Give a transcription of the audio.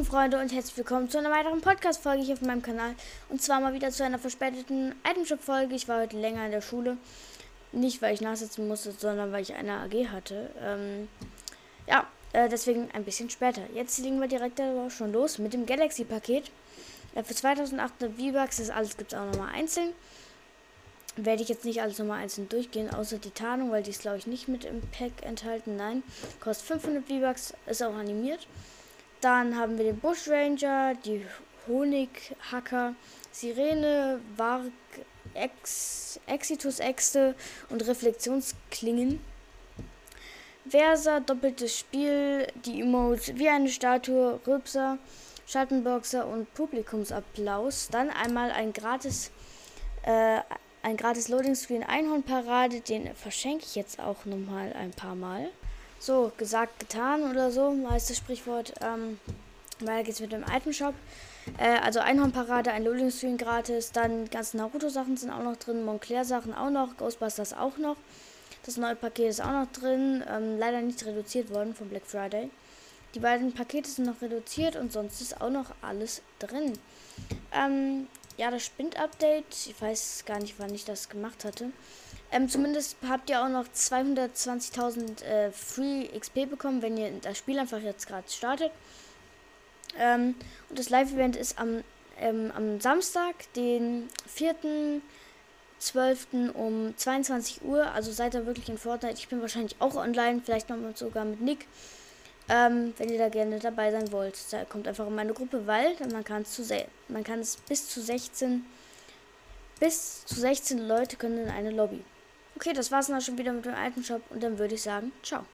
lieben Freunde und herzlich willkommen zu einer weiteren Podcast-Folge hier auf meinem Kanal. Und zwar mal wieder zu einer verspäteten Itemshop-Folge. Ich war heute länger in der Schule. Nicht, weil ich nachsitzen musste, sondern weil ich eine AG hatte. Ähm, ja, äh, deswegen ein bisschen später. Jetzt legen wir direkt schon los mit dem Galaxy-Paket. Äh, für 2800 V-Bucks, das alles gibt es auch nochmal einzeln. Werde ich jetzt nicht alles nochmal einzeln durchgehen, außer die Tarnung, weil die ist, glaube ich, nicht mit im Pack enthalten. Nein, kostet 500 V-Bucks, ist auch animiert. Dann haben wir den Bushranger, die Honighacker, Sirene, Varg, Ex, Exitus-Äxte und Reflexionsklingen. Versa, doppeltes Spiel, die Emotes wie eine Statue, Rübser, Schattenboxer und Publikumsapplaus. Dann einmal ein gratis, äh, ein gratis Loading Screen Einhornparade, den verschenke ich jetzt auch nochmal ein paar Mal. So, gesagt, getan oder so, heißt das Sprichwort. Ähm, weiter geht's mit dem Itemshop. Äh, also Einhornparade, ein Loading Screen gratis, dann ganze Naruto-Sachen sind auch noch drin, Moncler-Sachen auch noch, Ghostbusters auch noch. Das neue Paket ist auch noch drin, ähm, leider nicht reduziert worden von Black Friday. Die beiden Pakete sind noch reduziert und sonst ist auch noch alles drin. Ähm, ja, das Spind-Update, ich weiß gar nicht, wann ich das gemacht hatte. Ähm, zumindest habt ihr auch noch 220.000 äh, Free XP bekommen, wenn ihr das Spiel einfach jetzt gerade startet. Ähm, und das Live-Event ist am, ähm, am Samstag, den 4.12. um 22 Uhr. Also seid ihr wirklich in Fortnite. Ich bin wahrscheinlich auch online, vielleicht noch sogar mit Nick. Ähm, wenn ihr da gerne dabei sein wollt. Da kommt einfach in meine Gruppe, weil man kann es zu man kann es bis zu 16 bis zu 16 Leute können in eine Lobby. Okay, das war's dann schon wieder mit dem alten Shop und dann würde ich sagen, ciao.